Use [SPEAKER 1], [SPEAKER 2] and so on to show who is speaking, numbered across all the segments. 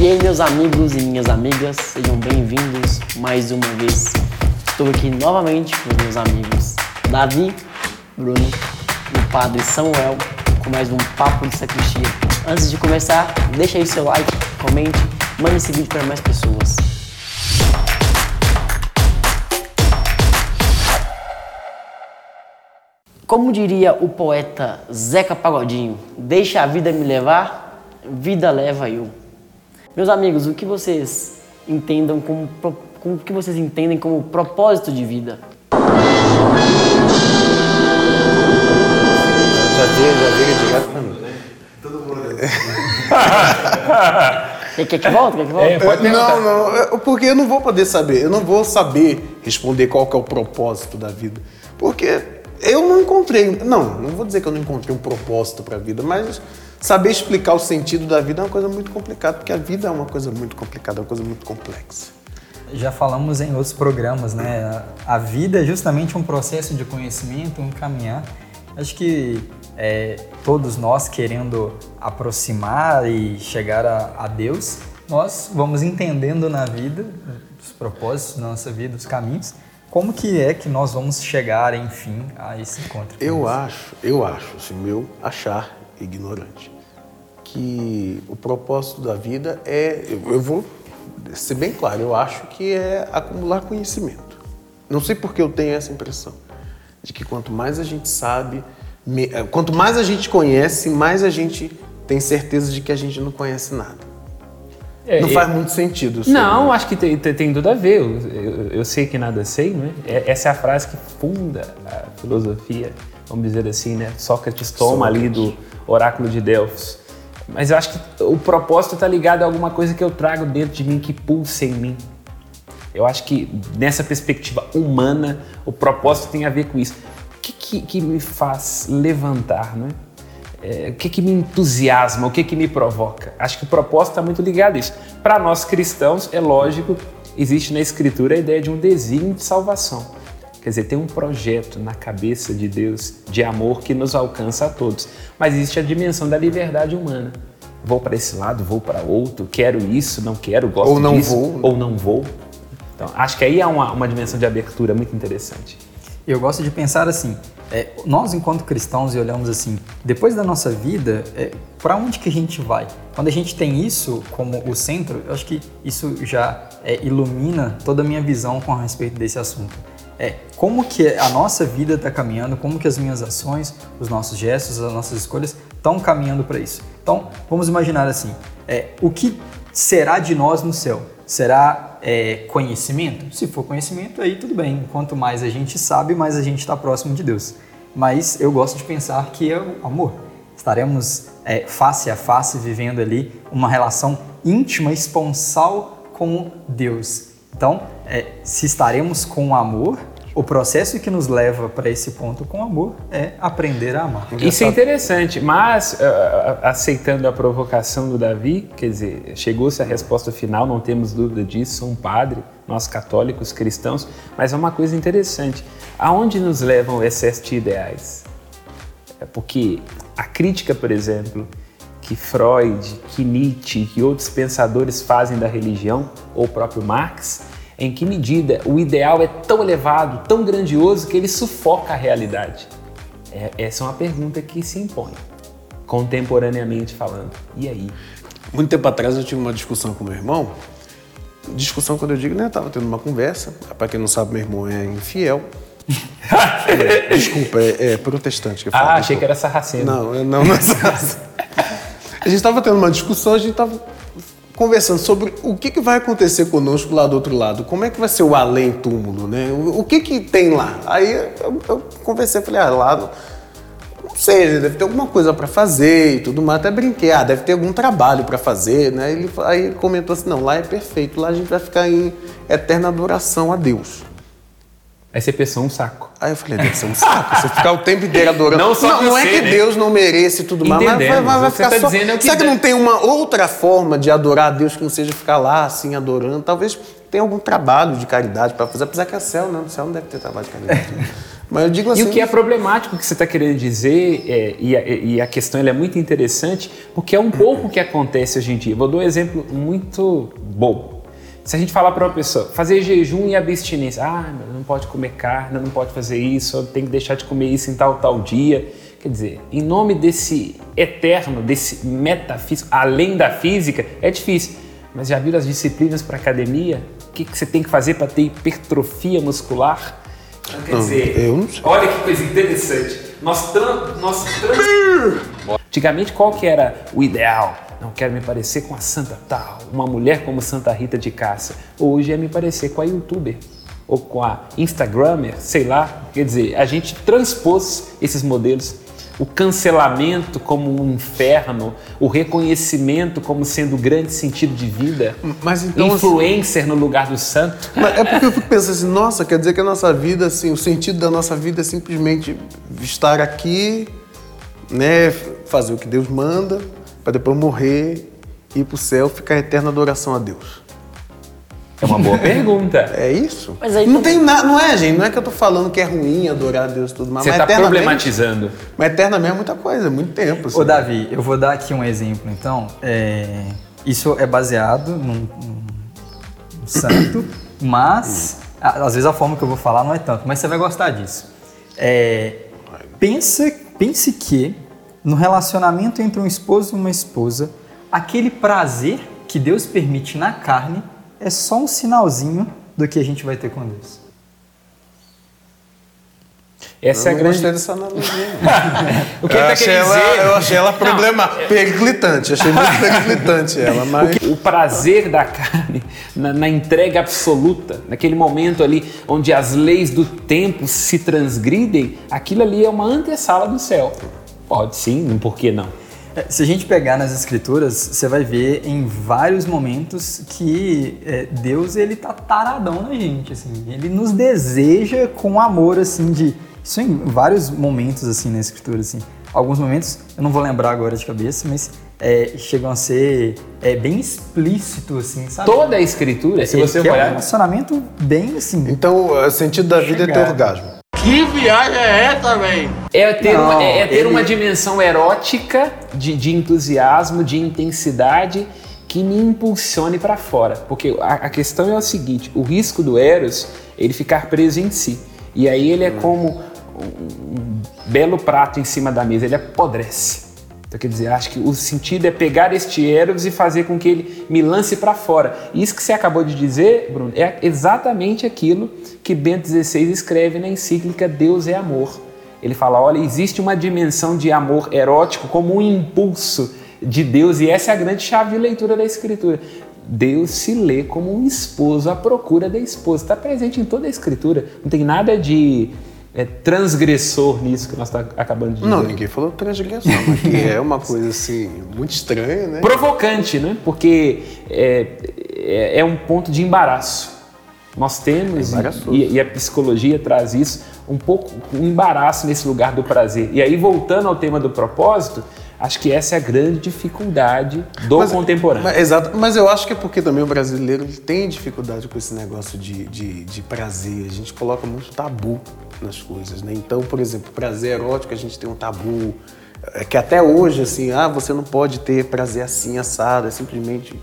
[SPEAKER 1] E aí, meus amigos e minhas amigas, sejam bem-vindos mais uma vez. Estou aqui novamente com meus amigos Davi, Bruno e o Padre Samuel com mais um Papo de Sacristia. Antes de começar, deixa aí seu like, comente, mande esse vídeo para mais pessoas. Como diria o poeta Zeca Pagodinho, deixa a vida me levar, vida leva eu. Meus amigos, o que vocês entendam como, como o que vocês entendem como propósito de vida?
[SPEAKER 2] Já veio, já veio direto pra mim.
[SPEAKER 3] Todo mundo.
[SPEAKER 1] Quer, quer que volte? Quer que volte?
[SPEAKER 3] É, pode.
[SPEAKER 2] Não, não, porque eu não vou poder saber, eu não vou saber responder qual que é o propósito da vida. Porque eu não encontrei, não, não vou dizer que eu não encontrei um propósito para a vida, mas saber explicar o sentido da vida é uma coisa muito complicada, porque a vida é uma coisa muito complicada, é uma coisa muito complexa.
[SPEAKER 4] Já falamos em outros programas, né? A vida é justamente um processo de conhecimento, um caminhar. Acho que é, todos nós querendo aproximar e chegar a, a Deus, nós vamos entendendo na vida os propósitos da nossa vida, os caminhos, como que é que nós vamos chegar, enfim, a esse encontro?
[SPEAKER 2] Eu acho, eu acho, assim, meu achar ignorante, que o propósito da vida é, eu, eu vou ser bem claro, eu acho que é acumular conhecimento. Não sei porque eu tenho essa impressão de que quanto mais a gente sabe, me- eh, quanto mais a gente conhece, mais a gente tem certeza de que a gente não conhece nada.
[SPEAKER 3] É,
[SPEAKER 2] não faz muito sentido. assim.
[SPEAKER 3] Não, acho que tem, tem- tudo a ver. Eu, eu- eu sei que nada sei, não é? Essa é a frase que funda a filosofia, vamos dizer assim, né? Sócrates toma ali do oráculo de Delfos. Mas eu acho que o propósito está ligado a alguma coisa que eu trago dentro de mim, que pulsa em mim. Eu acho que nessa perspectiva humana, o propósito tem a ver com isso. O que, que, que me faz levantar, não é? O que, que me entusiasma, o que, que me provoca? Acho que o propósito está muito ligado a isso. Para nós cristãos, é lógico, existe na Escritura a ideia de um desígnio de salvação. Quer dizer, tem um projeto na cabeça de Deus de amor que nos alcança a todos. Mas existe a dimensão da liberdade humana. Vou para esse lado, vou para outro, quero isso, não quero, gosto
[SPEAKER 2] Ou não
[SPEAKER 3] disso,
[SPEAKER 2] vou,
[SPEAKER 3] ou não vou. Então, acho que aí há uma, uma dimensão de abertura muito interessante.
[SPEAKER 4] Eu gosto de pensar assim, é, nós enquanto cristãos e olhamos assim, depois da nossa vida, é, para onde que a gente vai? Quando a gente tem isso como o centro, eu acho que isso já é, ilumina toda a minha visão com respeito desse assunto. É, como que a nossa vida está caminhando, como que as minhas ações, os nossos gestos, as nossas escolhas estão caminhando para isso. Então, vamos imaginar assim, é, o que será de nós no céu? Será é, conhecimento? Se for conhecimento, aí tudo bem. Quanto mais a gente sabe, mais a gente está próximo de Deus. Mas eu gosto de pensar que é o amor. Estaremos é, face a face vivendo ali uma relação íntima, esponsal com Deus. Então, é, se estaremos com amor, o processo que nos leva para esse ponto com amor é aprender a amar.
[SPEAKER 3] Isso é interessante, mas ah, ah, aceitando a provocação do Davi, quer dizer, chegou-se a resposta final, não temos dúvida disso, sou um padre, nós católicos, cristãos, mas é uma coisa interessante. Aonde nos levam o excesso de ideais? É porque a crítica, por exemplo, que Freud, que Nietzsche, que outros pensadores fazem da religião, ou o próprio Marx, em que medida o ideal é tão elevado, tão grandioso, que ele sufoca a realidade? É- essa é uma pergunta que se impõe, contemporaneamente falando. E aí?
[SPEAKER 2] Muito tempo atrás eu tive uma discussão com meu irmão. Discussão, quando eu digo, né? Eu tava tendo uma conversa. Pra quem não sabe, meu irmão é infiel. É, Desculpa, é, é protestante que eu falo.
[SPEAKER 3] Ah, achei que era sarraceno.
[SPEAKER 2] Não, eu não, não A gente estava tendo uma discussão, a gente estava conversando sobre o que, que vai acontecer conosco lá do outro lado. Como é que vai ser o além-túmulo, né? O, o que que tem lá? Aí eu, eu conversei, falei, ah, lá... Não, não sei, deve ter alguma coisa para fazer e tudo mais. Até brinquei, ah, deve ter algum trabalho para fazer, né? Ele, aí ele comentou assim, não, lá é perfeito, lá a gente vai ficar em eterna adoração a Deus.
[SPEAKER 3] Aí você pensou um saco.
[SPEAKER 2] Aí eu falei, deve ser um saco. Você ficar o tempo inteiro adorando.
[SPEAKER 3] Não só
[SPEAKER 2] não, é
[SPEAKER 3] você,
[SPEAKER 2] que
[SPEAKER 3] né?
[SPEAKER 2] Deus não merece e tudo mais, mas vai, vai, vai ficar
[SPEAKER 3] tá
[SPEAKER 2] só.
[SPEAKER 3] dizendo é o que
[SPEAKER 2] Será que
[SPEAKER 3] dá.
[SPEAKER 2] não tem uma outra forma de adorar a Deus que não seja ficar lá assim adorando? Talvez tenha algum trabalho de caridade para fazer, apesar que é céu, né? No céu não deve ter trabalho de caridade. Mas eu digo
[SPEAKER 3] E
[SPEAKER 2] assim.
[SPEAKER 3] o que é problemático que você está querendo dizer, é, e, a, e a questão é muito interessante, porque é um pouco o que acontece hoje em dia. Vou dar um exemplo muito bobo. Se a gente falar para uma pessoa, fazer jejum e abstinência, ah, não pode comer carne, não pode fazer isso, tem que deixar de comer isso em tal, tal dia. Quer dizer, em nome desse eterno, desse metafísico, além da física, é difícil. Mas já viram as disciplinas para academia? O que, que você tem que fazer para ter hipertrofia muscular? Então, quer dizer,
[SPEAKER 2] eu não sei.
[SPEAKER 3] olha que coisa interessante. Nós, tran nós trans... Antigamente, qual que era o ideal? Não quero me parecer com a Santa Tal, uma mulher como Santa Rita de Cássia. Hoje é me parecer com a youtuber ou com a Instagrammer, sei lá. Quer dizer, a gente transpôs esses modelos. O cancelamento como um inferno, o reconhecimento como sendo o grande sentido de vida,
[SPEAKER 2] Mas então, assim-
[SPEAKER 3] influencer no lugar do santo.
[SPEAKER 2] É porque eu fico pensando assim, nossa, quer dizer que a nossa vida, assim, o sentido da nossa vida é simplesmente estar aqui, né, fazer o que Deus manda, para depois morrer, ir pro céu, ficar em eterna adoração a Deus.
[SPEAKER 3] É uma boa pergunta.
[SPEAKER 2] É isso?
[SPEAKER 1] Mas aí
[SPEAKER 2] não tem nada, não é, gente, não é que eu tô falando que é ruim adorar a Deus e tudo mais,
[SPEAKER 3] Você
[SPEAKER 2] mas
[SPEAKER 3] está
[SPEAKER 2] eternamente,
[SPEAKER 3] problematizando.
[SPEAKER 2] mas eternamente é muita coisa, é muito tempo. Assim.
[SPEAKER 4] Ô Davi, eu vou dar aqui um exemplo então. É, isso é baseado num, num santo, mas a- às vezes a forma que eu vou falar não é tanto, mas você vai gostar disso. É, pensa, pense que no relacionamento entre um esposo e uma esposa, aquele prazer que Deus permite na carne é só um sinalzinho do que a gente vai ter com Deus.
[SPEAKER 3] Essa é
[SPEAKER 2] eu
[SPEAKER 3] a
[SPEAKER 2] não
[SPEAKER 3] grande.
[SPEAKER 2] gostei dessa analogia.
[SPEAKER 3] O que ele
[SPEAKER 2] eu,
[SPEAKER 3] tá
[SPEAKER 2] achei
[SPEAKER 3] querendo
[SPEAKER 2] ela,
[SPEAKER 3] dizer?
[SPEAKER 2] eu achei ela problema, periclitante, achei muito periclitante ela, mas...
[SPEAKER 3] O prazer da carne na, na entrega absoluta, naquele momento ali onde as leis do tempo se transgridem, aquilo ali é uma antessala do céu. Pode sim, por que não?
[SPEAKER 4] É, Se a gente pegar nas escrituras, você vai ver em vários momentos que é, Deus ele tá taradão na gente, assim. Ele nos deseja com amor, assim, de isso em vários momentos assim na escritura, assim. Alguns momentos eu não vou lembrar agora de cabeça, mas é, chegam a ser é, bem explícito, assim, sabe?
[SPEAKER 3] Toda a escritura, se
[SPEAKER 4] Ele
[SPEAKER 3] você
[SPEAKER 4] quer um
[SPEAKER 3] olhar,
[SPEAKER 4] relacionamento bem assim.
[SPEAKER 2] Então, o sentido da vida é ter
[SPEAKER 4] Chegado.
[SPEAKER 2] orgasmo.
[SPEAKER 3] é ter,
[SPEAKER 4] Não,
[SPEAKER 3] uma, é, é ter
[SPEAKER 4] ele-
[SPEAKER 3] uma dimensão erótica de, de entusiasmo, de intensidade que me impulsione para fora. Porque a, a questão é o seguinte: o risco do Eros é ele ficar preso em si. E aí ele é como um, um belo prato em cima da mesa, ele apodrece. Então, quer dizer, acho que o sentido é pegar este Eros e fazer com que ele me lance para fora. Isso que você acabou de dizer, Bruno, é exatamente aquilo que Bento XVI escreve na encíclica Deus é Amor. Ele fala: olha, existe uma dimensão de amor erótico como um impulso de Deus, e essa é a grande chave de leitura da Escritura. Deus se lê como um esposo à procura da esposa. Está presente em toda a Escritura. Não tem nada de é, transgressor nisso que nós estamos acabando de dizer.
[SPEAKER 2] Não, ninguém falou transgressão, mas que é uma coisa assim, muito estranha, né?
[SPEAKER 3] Provocante, né? Porque é, é, é um ponto de embaraço. Nós temos,
[SPEAKER 2] É
[SPEAKER 3] e, e a psicologia traz isso, um pouco um embaraço nesse lugar do prazer. E aí, voltando ao tema do propósito, acho que essa é a grande dificuldade do
[SPEAKER 2] Mas-
[SPEAKER 3] contemporâneo.
[SPEAKER 2] mas- exato, mas eu acho que é porque também o brasileiro tem dificuldade com esse negócio de, de, de prazer. A gente coloca muito tabu nas coisas, né? Então, por exemplo, prazer erótico, a gente tem um tabu. É que até hoje, assim, ah, você não pode ter prazer assim, assado, é simplesmente.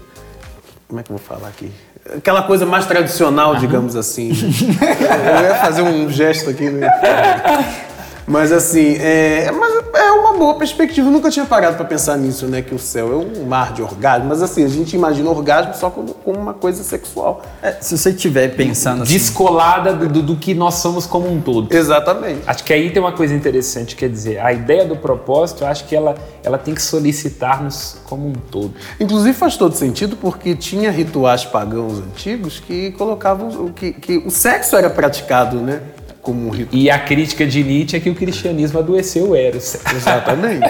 [SPEAKER 2] Como é que eu vou falar aqui? Aquela coisa mais tradicional, digamos assim. eu ia fazer um gesto aqui, né? Mas assim, é, mas é uma boa perspectiva. Eu nunca tinha parado para pensar nisso, né? Que o céu é um mar de orgasmo. Mas assim, a gente imagina orgasmo só como, como uma coisa sexual.
[SPEAKER 4] É, se você estiver pensando assim,
[SPEAKER 3] Descolada do, do- do que nós somos como um todo.
[SPEAKER 2] Exatamente.
[SPEAKER 3] Acho que aí tem uma coisa interessante, quer dizer, a ideia do propósito, eu acho que ela, ela tem que solicitar-nos como um todo.
[SPEAKER 2] Inclusive faz todo sentido porque tinha rituais pagãos antigos que colocavam o que, que o sexo era praticado, né? Como um ritual.
[SPEAKER 3] E a crítica de Nietzsche é que o cristianismo adoeceu o Eros.
[SPEAKER 2] Exatamente.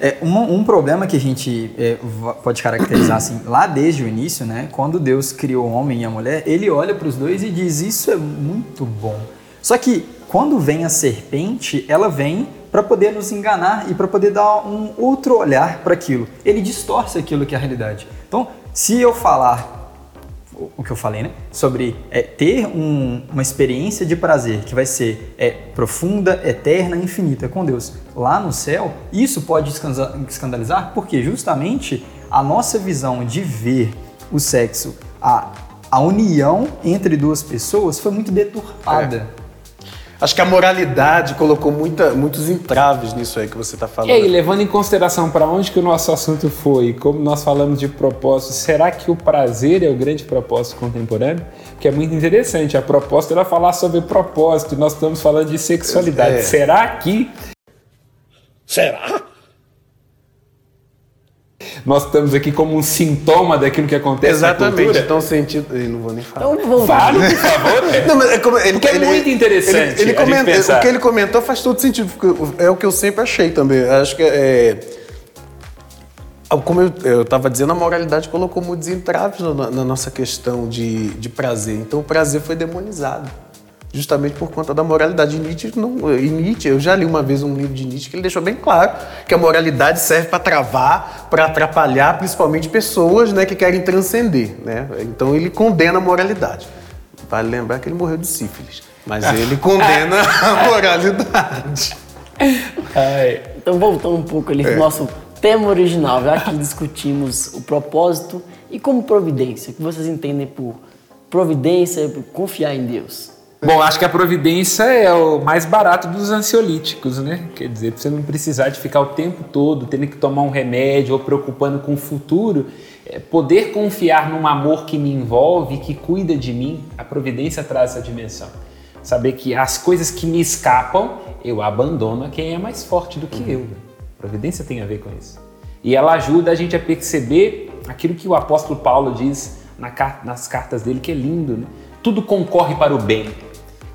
[SPEAKER 4] É, um, um problema que a gente é, pode caracterizar assim, lá desde o início, né? Quando Deus criou o homem e a mulher, ele olha para os dois e diz: Isso é muito bom. Só que quando vem a serpente, ela vem para poder nos enganar e para poder dar um outro olhar para aquilo. Ele distorce aquilo que é a realidade. Então, se eu falar o- que eu falei, né? Sobre é, ter um- uma experiência de prazer que vai ser é, profunda, eterna, infinita com Deus lá no céu, isso pode escandalizar porque justamente a nossa visão de ver o sexo, a, a união entre duas pessoas foi muito deturpada.
[SPEAKER 2] Acho que a moralidade colocou muita, muitos entraves nisso aí que você está falando.
[SPEAKER 3] E aí, levando em consideração para onde que o nosso assunto foi, como nós falamos de propósito, será que o prazer é o grande propósito contemporâneo? Porque é muito interessante, a proposta era falar sobre propósito, e nós estamos falando de sexualidade.
[SPEAKER 2] É.
[SPEAKER 3] Será que
[SPEAKER 5] Será?
[SPEAKER 3] Nós estamos aqui como um sintoma daquilo que acontece na
[SPEAKER 2] Exatamente.
[SPEAKER 3] cultura?
[SPEAKER 2] Então, sentido. Eu não vou nem falar.
[SPEAKER 1] Então vamos
[SPEAKER 3] Fale, por favor. velho.
[SPEAKER 2] Não, mas é como- ele,
[SPEAKER 3] Porque é muito interessante
[SPEAKER 2] Ele, ele comenta- o que ele comentou faz todo sentido, porque é o que eu sempre achei também. Acho que é. Como eu estava dizendo, a moralidade colocou muitos entraves na, na nossa questão de, de prazer. Então o prazer foi demonizado. Justamente por conta da moralidade. E Nietzsche, não, e Nietzsche, eu já li uma vez um livro de Nietzsche que ele deixou bem claro que a moralidade serve para travar, para atrapalhar principalmente pessoas né, que querem transcender. Né? Então ele condena a moralidade. Vale lembrar que ele morreu de sífilis. Mas ele condena a moralidade.
[SPEAKER 3] Ai,
[SPEAKER 1] Então, voltando um pouco ali pro nosso tema original, já que discutimos o propósito e como providência, o que vocês entendem por providência e por confiar em Deus?
[SPEAKER 3] Bom, acho que a providência é o mais barato dos ansiolíticos, né? Quer dizer, pra você não precisar de ficar o tempo todo tendo que tomar um remédio ou preocupando com o futuro, é poder confiar num amor que me envolve, que cuida de mim, a providência traz essa dimensão. Saber que as coisas que me escapam, eu abandono a quem é mais forte do que eu. Providência tem a ver com isso. E ela ajuda a gente a perceber aquilo que o apóstolo Paulo diz nas cartas dele, que é lindo, né? Tudo concorre para o bem.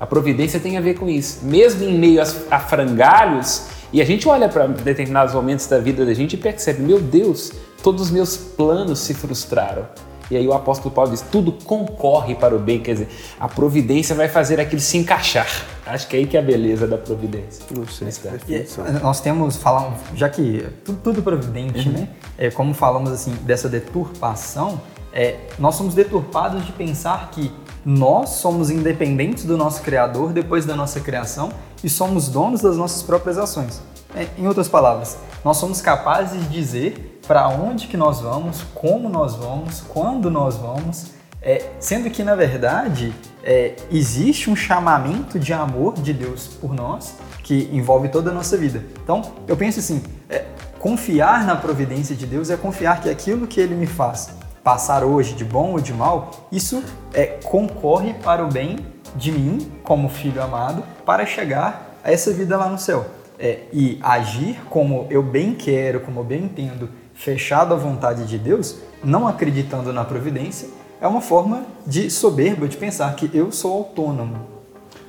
[SPEAKER 3] A providência tem a ver com isso. Mesmo em meio a frangalhos, e a gente olha para determinados momentos da vida da gente e percebe, meu Deus, todos os meus planos se frustraram. E aí o apóstolo Paulo diz, tudo concorre para o bem, quer dizer, a providência vai fazer aquilo se encaixar. Acho que é aí que é a beleza da providência.
[SPEAKER 2] Gostei.
[SPEAKER 3] Está.
[SPEAKER 4] E, nós temos falar, já que tudo, tudo providente, né? É, como falamos assim dessa deturpação, é, nós somos deturpados de pensar que nós somos independentes do nosso Criador depois da nossa criação e somos donos das nossas próprias ações. É, em outras palavras, nós somos capazes de dizer para onde que nós vamos, como nós vamos, quando nós vamos, é, sendo que na verdade é, existe um chamamento de amor de Deus por nós que envolve toda a nossa vida. Então, eu penso assim, é, confiar na providência de Deus é confiar que aquilo que Ele me faz passar hoje, de bom ou de mal, isso é, concorre para o bem de mim, como filho amado, para chegar a essa vida lá no céu. É, e agir como eu bem quero, como eu bem entendo, fechado à vontade de Deus, não acreditando na providência, é uma forma de soberba de pensar que eu sou autônomo.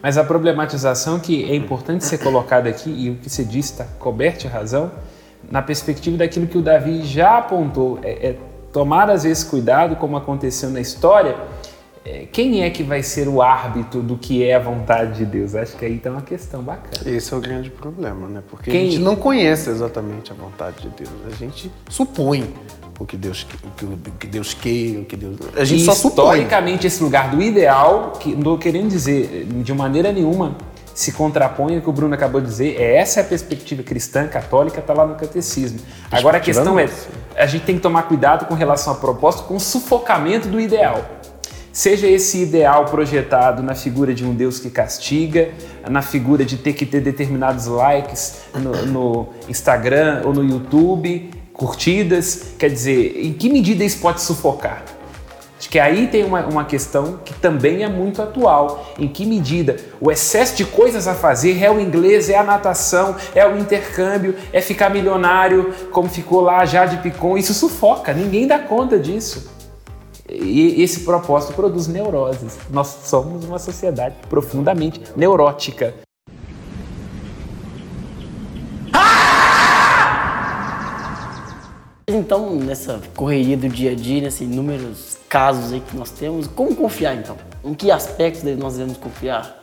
[SPEAKER 3] Mas a problematização que é importante ser colocada aqui, e o que você disse está coberto de razão, na perspectiva daquilo que o Davi já apontou, é, é tomar às vezes cuidado, como aconteceu na história, é, quem é que vai ser o árbitro do que é a vontade de Deus? Acho que aí está uma questão bacana.
[SPEAKER 2] Esse é o grande problema, né? Porque
[SPEAKER 3] Quem-
[SPEAKER 2] a gente não conhece exatamente a vontade de Deus. A gente supõe o que Deus, o que, o que Deus queira, o que Deus. A gente
[SPEAKER 3] e
[SPEAKER 2] só supõe.
[SPEAKER 3] historicamente esse lugar do ideal, que não estou querendo dizer de maneira nenhuma se contrapõe ao que o Bruno acabou de dizer, é essa é a perspectiva cristã, católica, está lá no catecismo. Agora a questão é, a gente tem que tomar cuidado com relação a propósito, com o sufocamento do ideal. Seja esse ideal projetado na figura de um Deus que castiga, na figura de ter que ter determinados likes no, no Instagram ou no YouTube, curtidas, quer dizer, em que medida isso pode sufocar? Que aí tem uma, uma questão que também é muito atual. Em que medida o excesso de coisas a fazer é o inglês, é a natação, é o intercâmbio, é ficar milionário, como ficou lá já de Picon, isso sufoca, ninguém dá conta disso. E esse propósito produz neuroses. Nós somos uma sociedade profundamente neurótica.
[SPEAKER 1] Então, nessa correria do dia a dia, nesses inúmeros casos aí que nós temos, como confiar então? Em que aspectos nós devemos confiar?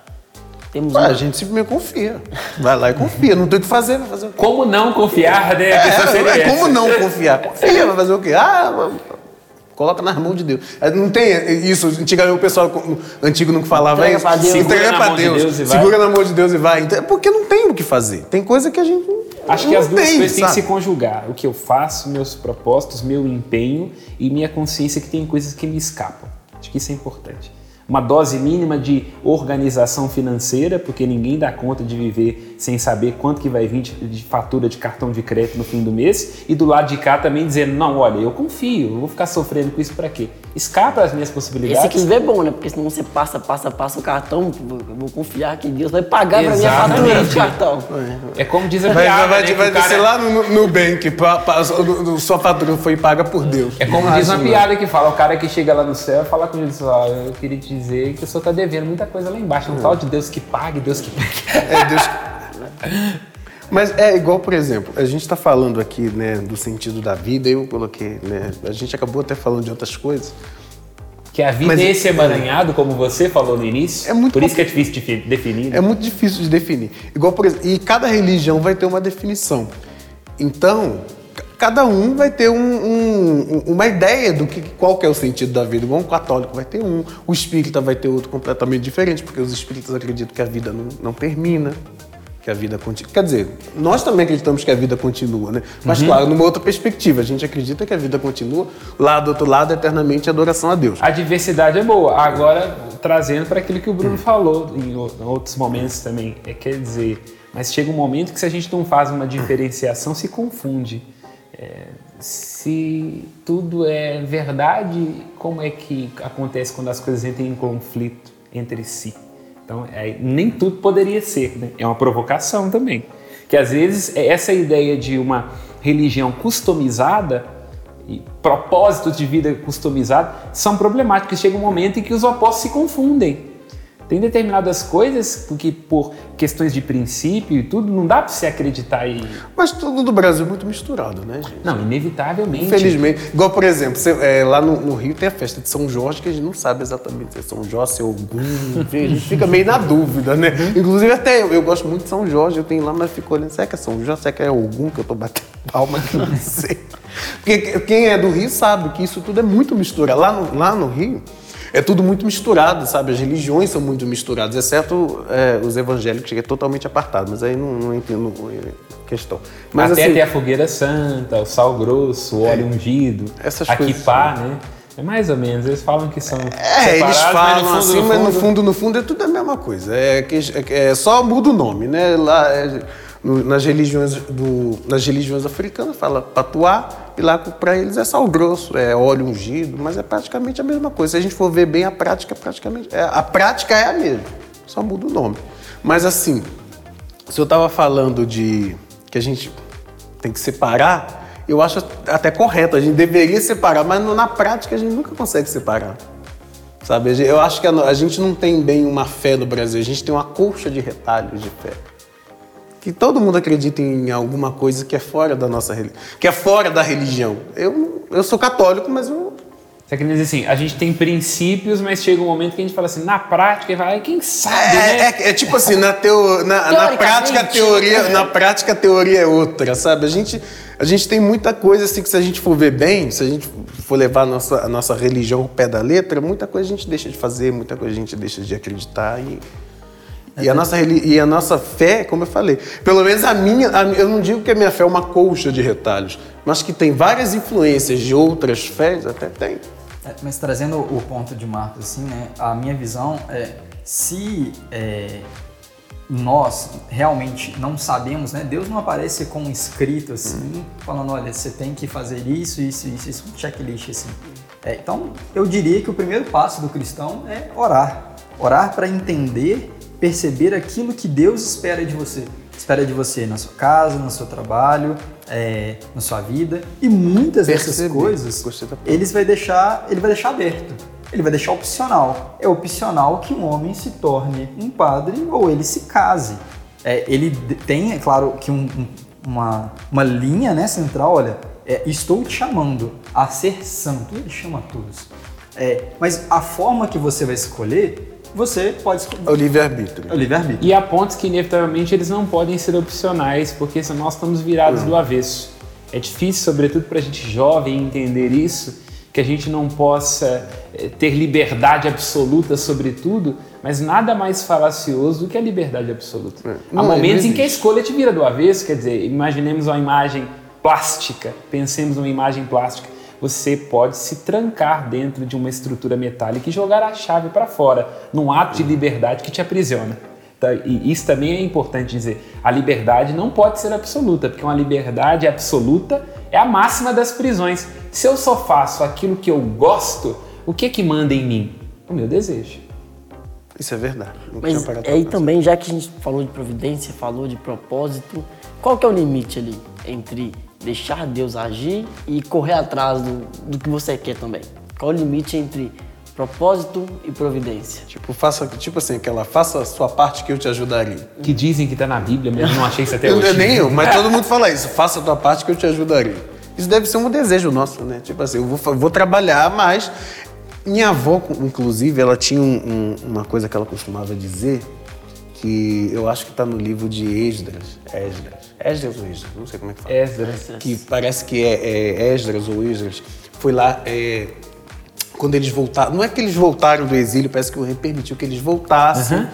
[SPEAKER 1] Temos
[SPEAKER 2] Ah,
[SPEAKER 1] uma-
[SPEAKER 2] a gente simplesmente confia. Vai lá e confia. Não tem o que fazer, vai fazer o quê?
[SPEAKER 3] Como não confiar, né? Seria
[SPEAKER 2] É, como não confiar? Confia, vai fazer o quê? Ah, Coloca nas mãos de Deus. É, Não tem isso. Antigamente o pessoal antigo nunca falava
[SPEAKER 1] Entrega
[SPEAKER 2] isso.
[SPEAKER 1] pra Deus.
[SPEAKER 2] Entrega
[SPEAKER 3] Segura mão de
[SPEAKER 2] Deus.
[SPEAKER 3] Deus e vai.
[SPEAKER 2] Segura na mão de Deus e vai. Então, é porque não tem o que fazer. Tem coisa que a gente não
[SPEAKER 3] Acho que as duas
[SPEAKER 2] tem,
[SPEAKER 3] coisas têm que se conjugar. O que eu faço, meus propósitos, meu empenho e minha consciência que tem coisas que me escapam. Acho que isso é importante. Uma dose mínima de organização financeira, porque ninguém dá conta de viver sem saber quanto que vai vir de, fatura de cartão de crédito no fim do mês. E do lado de cá também dizendo, não, olha, eu confio, eu vou ficar sofrendo com isso para quê? Escapa as minhas possibilidades.
[SPEAKER 1] Esse equilíbrio é bom, né? Porque senão você passa, passa, passa o cartão, eu vou confiar que Deus vai pagar pra minha fatura de cartão.
[SPEAKER 3] É como diz a
[SPEAKER 2] Vai,
[SPEAKER 3] piada,
[SPEAKER 2] vai,
[SPEAKER 3] né, que
[SPEAKER 2] vai
[SPEAKER 3] o cara-
[SPEAKER 2] descer lá no, no Nubank, sua fatura foi paga por Deus.
[SPEAKER 3] É como diz uma
[SPEAKER 2] Imagina.
[SPEAKER 3] piada que fala, o cara que chega lá no céu e fala com ele, ó, eu queria te dizer que o senhor tá devendo muita coisa lá embaixo. Não tal de Deus que pague, Deus que pague.
[SPEAKER 2] É Deus. Mas é igual, por exemplo, a gente está falando aqui né, do sentido da vida, eu coloquei, né? A gente acabou até falando de outras coisas.
[SPEAKER 3] Que a vida
[SPEAKER 2] Mas
[SPEAKER 3] é
[SPEAKER 2] é-
[SPEAKER 3] esse emaranhado, como você falou no início.
[SPEAKER 2] É muito
[SPEAKER 3] Por isso que é difícil de fi- definir. né?
[SPEAKER 2] É muito difícil de definir. Igual, por exemplo, e cada religião vai ter uma definição. Então, ca- cada um vai ter um- um- uma ideia do que qual que é o sentido da vida. Igual um católico vai ter um, o espírita vai ter outro completamente diferente, porque os espíritas acreditam que a vida não, não termina, que a vida continua. Quer dizer, nós também acreditamos que a vida continua, né? Mas, claro, numa outra perspectiva. A gente acredita que a vida continua, lá do outro lado, eternamente, adoração a Deus.
[SPEAKER 3] A diversidade é boa. Agora, trazendo para aquilo que o Bruno falou em o- em outros momentos também. É, quer dizer, mas chega um momento que se a gente não faz uma diferenciação, se confunde. É, se tudo é verdade, como é que acontece quando as coisas entram em conflito entre si? Então, é, nem tudo poderia ser, né? É uma provocação também. Que às vezes é essa ideia de uma religião customizada e propósitos de vida customizados são problemáticos. Chega um momento em que os opostos se confundem. Tem determinadas coisas que, por questões de princípio e tudo, não dá para você acreditar e.
[SPEAKER 2] Mas tudo do Brasil é muito misturado, né, gente?
[SPEAKER 3] Não, inevitavelmente.
[SPEAKER 2] Infelizmente. Igual, por exemplo, você- é, lá no, no Rio tem a festa de São Jorge, que a gente não sabe exatamente se é São Jorge, se é Ogum. enfim, a gente fica meio na dúvida, né? Inclusive, até eu, eu gosto muito de São Jorge, eu tenho lá, mas fico olhando, será que é São Jorge? Será que é Ogum que eu tô batendo palma? Que eu não sei. Porque quem é do Rio sabe que isso tudo é muito misturado. Lá no, lá no Rio. É tudo muito misturado, sabe? As religiões são muito misturadas, exceto é, os evangélicos, que é totalmente apartado, mas aí não, não entendo a questão. Mas
[SPEAKER 3] Até
[SPEAKER 2] assim,
[SPEAKER 3] tem a fogueira santa, o sal grosso, o óleo ungido,
[SPEAKER 2] essas
[SPEAKER 3] a
[SPEAKER 2] coisas
[SPEAKER 3] quipá, né? É mais ou menos. Eles falam que são.
[SPEAKER 2] É, eles falam
[SPEAKER 3] mas no fundo,
[SPEAKER 2] assim,
[SPEAKER 3] no
[SPEAKER 2] mas no
[SPEAKER 3] fundo-
[SPEAKER 2] fundo, no fundo é tudo a mesma coisa. É, que, é, só muda o nome, né? Lá, é, no- nas, religiões do, nas religiões africanas fala patuá lá para eles é sal grosso, é óleo ungido, mas é praticamente a mesma coisa. Se a gente for ver bem a prática, é praticamente é, a prática é a mesma, só muda o nome. Mas assim, se eu estava falando de que a gente tem que separar, eu acho até correto, a gente deveria separar, mas na prática a gente nunca consegue separar. Sabe, eu acho que a, a gente não tem bem uma fé no Brasil, a gente tem uma colcha de retalhos de fé. Que todo mundo acredita em alguma coisa que é fora da nossa que é fora da religião. Eu, eu sou católico, mas eu
[SPEAKER 3] Você quer dizer assim, a gente tem princípios, mas chega um momento que a gente fala assim, na prática, vai, quem sabe,
[SPEAKER 2] É,
[SPEAKER 3] né?
[SPEAKER 2] é- é tipo assim, na, teo, na, na prática a teoria, na prática a teoria é outra, sabe? A gente, a gente tem muita coisa assim que se a gente for ver bem, se a gente for levar a nossa, a nossa religião ao pé da letra, muita coisa a gente deixa de fazer, muita coisa a gente deixa de acreditar e e a, nossa, e a nossa fé, como eu falei, pelo menos a minha, a- eu não digo que a minha fé é uma colcha de retalhos, mas que tem várias influências de outras fés, até tem.
[SPEAKER 4] É, Mas trazendo o ponto de Marcos, assim, né? A minha visão é se é, nós realmente não sabemos, né? Deus não aparece com um escrito assim, falando, olha, você tem que fazer isso, isso, isso, isso, um checklist assim. É, então, eu diria que o primeiro passo do cristão é orar. Orar para entender, perceber aquilo que Deus espera de você. Espera de você na sua casa, no seu trabalho, é, na sua vida. E muitas dessas
[SPEAKER 2] Perceber.
[SPEAKER 4] coisas
[SPEAKER 2] da palavra.
[SPEAKER 4] eles vai deixar, ele vai deixar aberto. Ele vai deixar opcional. É opcional que um homem se torne um padre ou ele se case. É, ele tem, é claro, que um- um- uma, uma linha né, central, olha, é, estou te chamando a ser santo. Ele chama todos. É, mas a forma que você vai escolher, você pode escolher.
[SPEAKER 2] É o livre-arbítrio.
[SPEAKER 4] É o livre-arbítrio.
[SPEAKER 3] E há pontos que, inevitavelmente, eles não podem ser opcionais, porque senão nós estamos virados do avesso. É difícil, sobretudo para a gente jovem, entender isso, que a gente não possa eh, ter liberdade absoluta sobre tudo, mas nada mais falacioso do que a liberdade absoluta.
[SPEAKER 2] É.
[SPEAKER 3] Há momentos em que a escolha te vira do avesso, quer dizer, imaginemos uma imagem plástica, pensemos numa imagem plástica. Você pode se trancar dentro de uma estrutura metálica e jogar a chave para fora, num ato de liberdade que te aprisiona. Tá? E isso também é importante dizer. A liberdade não pode ser absoluta, porque uma liberdade absoluta é a máxima das prisões. Se eu só faço aquilo que eu gosto, o que que manda em mim? O meu desejo.
[SPEAKER 2] Isso é verdade. Não
[SPEAKER 1] Mas aí também, já que a gente falou de providência, falou de propósito, qual que é o limite ali entre deixar Deus agir e correr atrás do, do que você quer também? Qual o limite entre propósito e providência?
[SPEAKER 2] Tipo, faça, tipo assim, aquela, faça a sua parte que eu te ajudaria.
[SPEAKER 3] Que dizem que está na Bíblia, mas eu não achei isso até hoje.
[SPEAKER 2] nem eu, mas todo mundo fala isso. Faça a tua parte que eu te ajudaria. Isso deve ser um desejo nosso, né? Tipo assim, eu vou, vou trabalhar, mas minha avó, inclusive, ela tinha um- um- uma coisa que ela costumava dizer que eu acho que está no livro de Esdras. Esdras. Esdras ou Esdras? Não sei como é que fala.
[SPEAKER 3] Esdras.
[SPEAKER 2] que parece que é, é Esdras ou Esdras, foi lá é, quando eles voltaram. Não é que eles voltaram do exílio, parece que o rei permitiu que eles voltassem.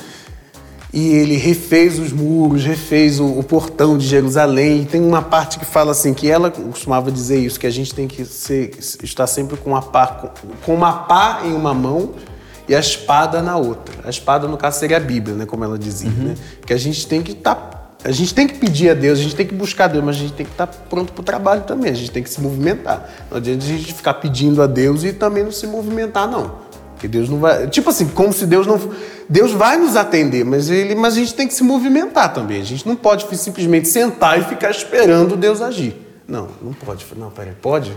[SPEAKER 2] E ele refez os muros, refez o, o portão de Jerusalém. E tem uma parte que fala assim, que ela costumava dizer isso, que a gente tem que ser, estar sempre com uma pá, com, com uma pá em uma mão e a espada na outra. A espada, no caso, seria a Bíblia, né? Como ela dizia, né? Que a gente tem que estar. A gente tem que pedir a Deus, a gente tem que buscar Deus, mas a gente tem que estar pronto para o trabalho também, a gente tem que se movimentar. Não adianta a gente ficar pedindo a Deus e também não se movimentar, não. Porque Deus não vai. Tipo assim, como se Deus não. Deus vai nos atender, mas, ele, mas a gente tem que se movimentar também. A gente não pode simplesmente sentar e ficar esperando Deus agir. Não, não pode. Não, peraí, pode?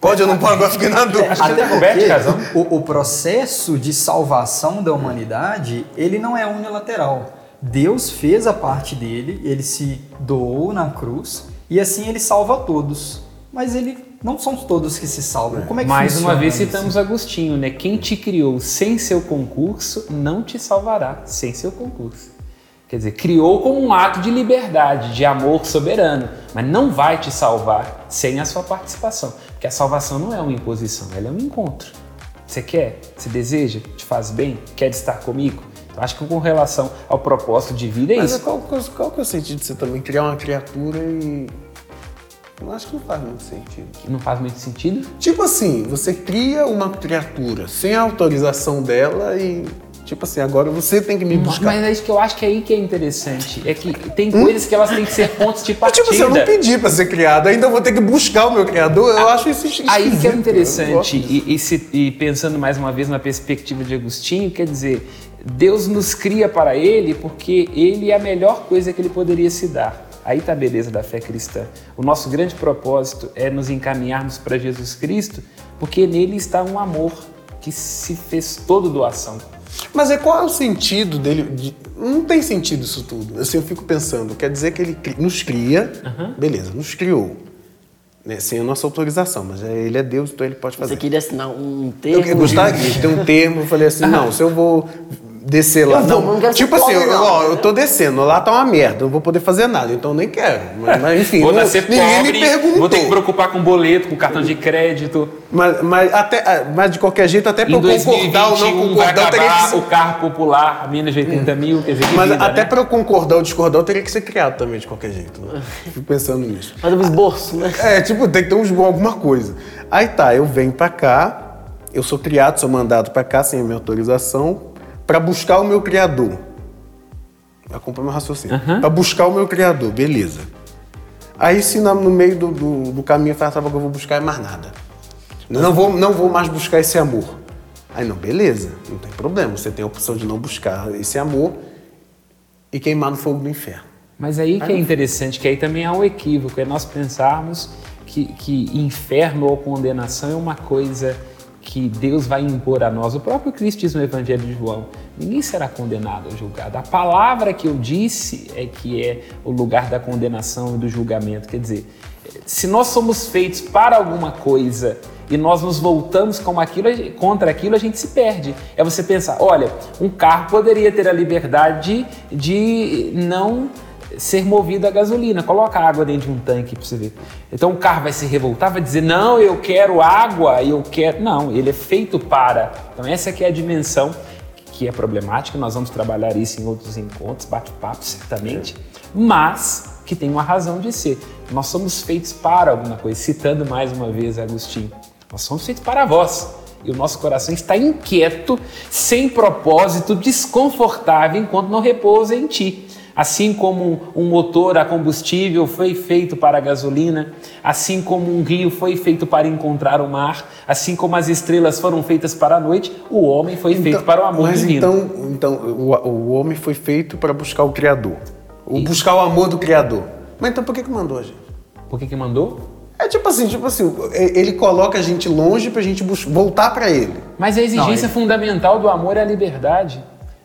[SPEAKER 2] Pode ou não pode? Agora fiquei na dúvida.
[SPEAKER 4] Até
[SPEAKER 3] Roberto
[SPEAKER 4] porque o, o processo de salvação da humanidade, ele não é unilateral. Deus fez a parte dele, ele se doou na cruz e assim ele salva todos. Mas ele não são todos que se salvam. Como é que
[SPEAKER 3] Mais uma vez
[SPEAKER 4] isso?
[SPEAKER 3] citamos Agostinho, né? Quem te criou sem seu concurso não te salvará sem seu concurso. Quer dizer, criou como um ato de liberdade, de amor soberano, mas não vai te salvar sem a sua participação. Porque a salvação não é uma imposição, ela é um encontro. Você quer? Você deseja? Te faz bem? Quer estar comigo? Acho que com relação ao propósito de vida é
[SPEAKER 2] Mas
[SPEAKER 3] isso.
[SPEAKER 2] qual, qual, qual que é o sentido de você também criar uma criatura e. Eu acho que não faz muito sentido.
[SPEAKER 3] Não faz muito sentido?
[SPEAKER 2] Tipo assim, você cria uma criatura sem a autorização dela e. Tipo assim, agora você tem que me buscar.
[SPEAKER 3] Mas é isso que eu acho que é aí que é interessante. É que tem coisas que elas têm que ser pontos de
[SPEAKER 2] Mas,
[SPEAKER 3] partida.
[SPEAKER 2] tipo assim, eu não pedi pra ser criado, ainda vou ter que buscar o meu criador. Eu acho isso esquisito.
[SPEAKER 3] Aí que é interessante, e, e se- e pensando mais uma vez na perspectiva de Agostinho, quer dizer, Deus nos cria para Ele porque Ele é a melhor coisa que Ele poderia se dar. Aí está a beleza da fé cristã. O nosso grande propósito é nos encaminharmos para Jesus Cristo, porque nele está um amor que se fez todo doação.
[SPEAKER 2] Mas é qual é o sentido dele? de- Não tem sentido isso tudo. Assim, eu fico pensando, quer dizer que ele nos cria, beleza, nos criou. Né, sem a nossa autorização, mas é- ele é Deus, então ele pode fazer.
[SPEAKER 1] Você queria assinar um
[SPEAKER 2] Eu
[SPEAKER 1] termo?
[SPEAKER 2] que gostaria de ter um termo, eu falei assim, não, se eu vou descer lá.
[SPEAKER 1] Eu
[SPEAKER 2] não,
[SPEAKER 1] mas não quero
[SPEAKER 2] tipo assim,
[SPEAKER 1] pobre,
[SPEAKER 2] eu,
[SPEAKER 1] não.
[SPEAKER 2] ó, eu tô descendo, lá tá uma merda, eu não vou poder fazer nada, então eu nem quero. Mas, mas, enfim,
[SPEAKER 3] Vou
[SPEAKER 2] não-
[SPEAKER 3] nascer
[SPEAKER 2] ninguém
[SPEAKER 3] pobre,
[SPEAKER 2] me perguntou.
[SPEAKER 3] vou ter que preocupar com boleto, com cartão de crédito.
[SPEAKER 2] Mas, mas, até, ah, mas de qualquer jeito, até pra
[SPEAKER 3] Em
[SPEAKER 2] eu concordar ou não
[SPEAKER 3] 2021 vai
[SPEAKER 2] concordar, eu teria que
[SPEAKER 3] acabar
[SPEAKER 2] ser-
[SPEAKER 3] o carro popular a menos de 80 mil, quer dizer, que
[SPEAKER 2] Mas
[SPEAKER 3] vida,
[SPEAKER 2] até
[SPEAKER 3] né?
[SPEAKER 2] pra eu concordar ou discordar, eu teria que ser criado também de qualquer jeito. Né? Fico pensando nisso.
[SPEAKER 1] Fazer um esboço, né?
[SPEAKER 2] É, tipo, tem que ter uns, alguma coisa. Aí tá, eu venho pra cá, eu sou criado, sou mandado pra cá sem a minha autorização, pra buscar o meu criador. Acompanha meu raciocínio. Pra buscar o meu criador, beleza. Aí se no meio do, do, do caminho eu falo, sabe o que eu vou buscar é mais nada. Não vou, não vou mais buscar esse amor. Aí não, beleza, não tem problema. Você tem a opção de não buscar esse amor e queimar no fogo do inferno.
[SPEAKER 3] Mas aí que é interessante, que aí também há um equívoco, é nós pensarmos que, que inferno ou condenação é uma coisa que Deus vai impor a nós. O próprio Cristo diz no Evangelho de João: ninguém será condenado ou julgado. A palavra que eu disse é que é o lugar da condenação e do julgamento. Quer dizer, se nós somos feitos para alguma coisa e nós nos voltamos aquilo, contra aquilo, a gente se perde. É você pensar, olha, um carro poderia ter a liberdade de não ser movido a gasolina. Coloca água dentro de um tanque para você ver. Então o carro vai se revoltar, vai dizer: "Não, eu quero água, eu quero". Não, ele é feito para. Então essa aqui é a dimensão que é problemática. Nós vamos trabalhar isso em outros encontros, bate-papo certamente, mas que tem uma razão de ser. Nós somos feitos para alguma coisa. Citando mais uma vez Agostinho, nós somos feitos para vós. E o nosso coração está inquieto, sem propósito, desconfortável enquanto não repousa em ti. Assim como um motor a combustível foi feito para a gasolina, assim como um rio foi feito para encontrar o mar, assim como as estrelas foram feitas para a noite, o homem foi
[SPEAKER 2] Então-
[SPEAKER 3] feito para o amor
[SPEAKER 2] mas
[SPEAKER 3] divino.
[SPEAKER 2] Então, então o, o homem foi feito para buscar o Criador. O, buscar o amor do Criador. Mas então por que, que mandou a gente?
[SPEAKER 3] Por que que mandou?
[SPEAKER 2] É tipo assim, tipo assim, ele coloca a gente longe pra gente bus- voltar pra ele.
[SPEAKER 3] Mas a exigência
[SPEAKER 4] Não,
[SPEAKER 3] fundamental do amor é a liberdade.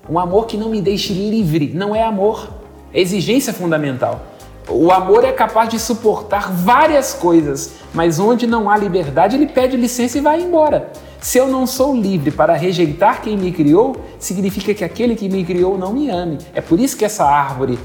[SPEAKER 3] Um amor que não me deixe livre não é amor. É exigência fundamental. O amor é capaz de suportar várias coisas, mas onde não há liberdade, ele pede licença e vai embora. Se eu não sou livre para rejeitar quem me criou, significa que aquele que me criou não me ame. É por isso que essa árvore,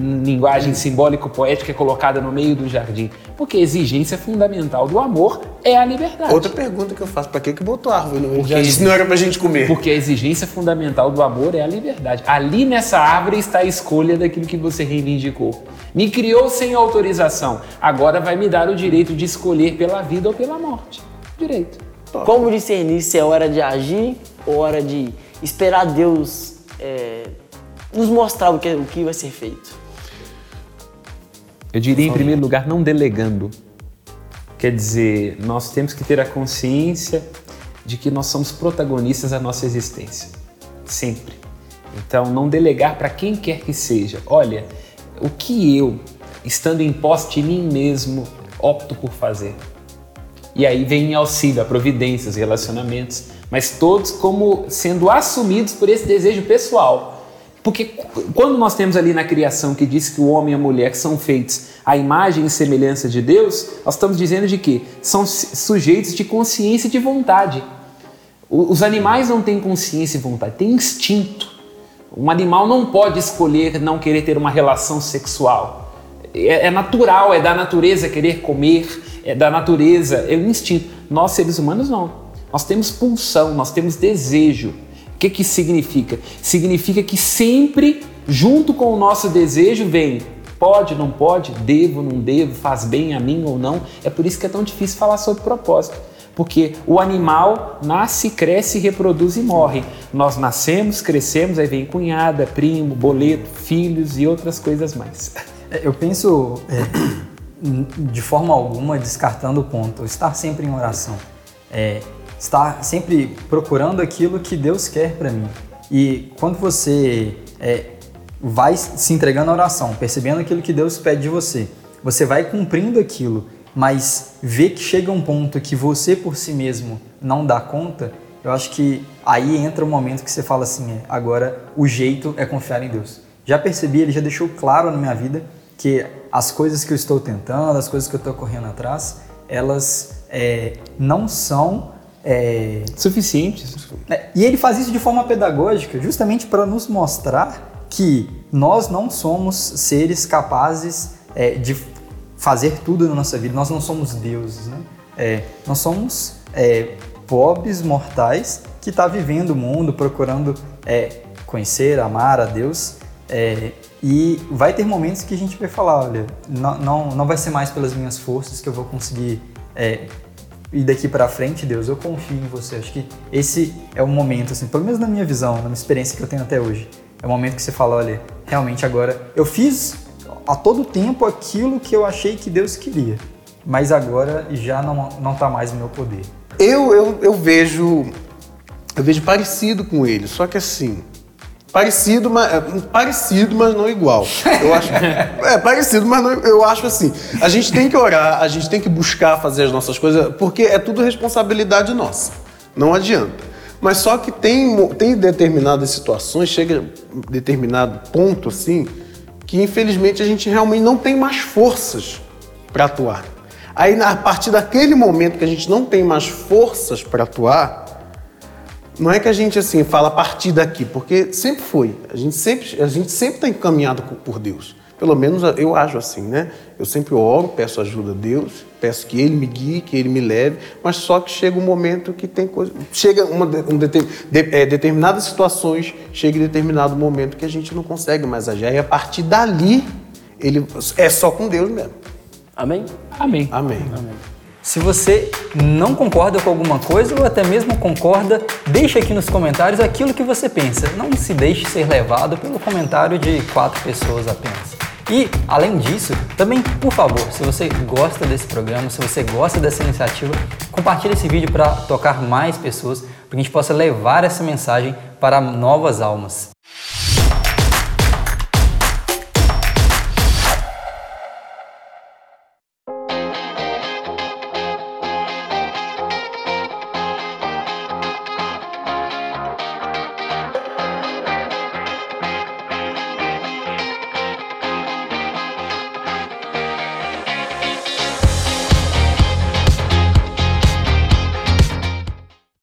[SPEAKER 3] em linguagem simbólico-poética, é colocada no meio do jardim. Porque a exigência fundamental do amor é a liberdade.
[SPEAKER 2] Outra pergunta que eu faço, pra que que botou árvore no meio?
[SPEAKER 3] Porque-
[SPEAKER 2] disse não era pra gente comer.
[SPEAKER 3] Porque a exigência fundamental do amor é a liberdade. Ali nessa árvore está a escolha daquilo que você reivindicou. Me criou sem autorização. Agora vai me dar o direito de escolher pela vida ou pela morte. Direito.
[SPEAKER 1] Como discernir se é hora de agir ou hora de esperar Deus é, nos mostrar o que, o que vai ser feito?
[SPEAKER 3] Eu diria, em primeiro lugar, não delegando. Quer dizer, nós temos que ter a consciência de que nós somos protagonistas da nossa existência. Sempre. Então, não delegar para quem quer que seja. Olha, o que eu, estando em posse de mim mesmo, opto por fazer? E aí vem em auxílio a providências, relacionamentos, mas todos como sendo assumidos por esse desejo pessoal. Porque qu- quando nós temos ali na criação que diz que o homem e a mulher são feitos à imagem e semelhança de Deus, nós estamos dizendo de que são su- sujeitos de consciência e de vontade. Os animais não têm consciência e vontade, têm instinto. Um animal não pode escolher não querer ter uma relação sexual. É, é natural, é da natureza querer comer, é da natureza, é um instinto. Nós, seres humanos, não. Nós temos pulsão, nós temos desejo. O que, que significa? Significa que sempre, junto com o nosso desejo, vem pode, não pode, devo, não devo, faz bem a mim ou não. É por isso que é tão difícil falar sobre propósito. Porque o animal nasce, cresce, reproduz e morre. Nós nascemos, crescemos, aí vem cunhada, primo, boleto, filhos e outras coisas mais.
[SPEAKER 4] É, Eu penso, é, de forma alguma, descartando o ponto, estar sempre em oração. É, estar sempre procurando aquilo que Deus quer para mim. E quando você é, vai se entregando à oração, percebendo aquilo que Deus pede de você, você vai cumprindo aquilo, mas vê que chega um ponto que você por si mesmo não dá conta, eu acho que aí entra o momento que você fala assim, é, agora o jeito é confiar em Deus. Já percebi, ele já deixou claro na minha vida que as coisas que eu estou tentando, as coisas que eu estou correndo atrás, elas é, não são é,
[SPEAKER 3] Suficientes.
[SPEAKER 4] é, E ele faz isso de forma pedagógica, justamente para nos mostrar que nós não somos seres capazes é, de fazer tudo na nossa vida. Nós não somos deuses, né? É, nós somos é, pobres mortais que está vivendo o mundo, procurando é, conhecer, amar a Deus. é, e vai ter momentos que a gente vai falar, olha, não, não, não vai ser mais pelas minhas forças que eu vou conseguir é, e daqui pra frente, Deus, eu confio em você. Acho que esse é o momento, assim, pelo menos na minha visão, na minha experiência que eu tenho até hoje. É o momento que você fala, olha, realmente agora eu fiz a todo tempo aquilo que eu achei que Deus queria, mas agora já não, não tá mais no meu poder.
[SPEAKER 2] Eu, eu, eu vejo. Eu vejo parecido com ele, só que assim. Parecido, mas, é, parecido, mas não igual. Eu acho, é parecido, mas não, eu acho assim. A gente tem que orar, a gente tem que buscar fazer as nossas coisas, porque é tudo responsabilidade nossa. Não adianta. Mas só que tem, tem determinadas situações, chega determinado ponto assim, que infelizmente a gente realmente não tem mais forças para atuar. Aí, a partir daquele momento que a gente não tem mais forças para atuar, não é que a gente assim fala a partir daqui, porque sempre foi. A gente sempre a gente sempre está encaminhado por Deus. Pelo menos eu acho assim, né? Eu sempre oro, peço ajuda a Deus, peço que Ele me guie, que Ele me leve, mas só que chega um momento que tem coisa. Chega uma um de, é, determinadas situações, chega em determinado momento que a gente não consegue mais agir. E a partir dali, ele é só com Deus mesmo.
[SPEAKER 1] Amém?
[SPEAKER 3] Amém.
[SPEAKER 2] Amém.
[SPEAKER 1] Amém.
[SPEAKER 4] Se você não concorda com alguma coisa ou até mesmo concorda, deixe aqui nos comentários aquilo que você pensa. Não se deixe ser levado pelo comentário de quatro pessoas apenas. E, além disso, também, por favor, se você gosta desse programa, se você gosta dessa iniciativa, compartilhe esse vídeo para tocar mais pessoas, para que a gente possa levar essa mensagem para novas almas.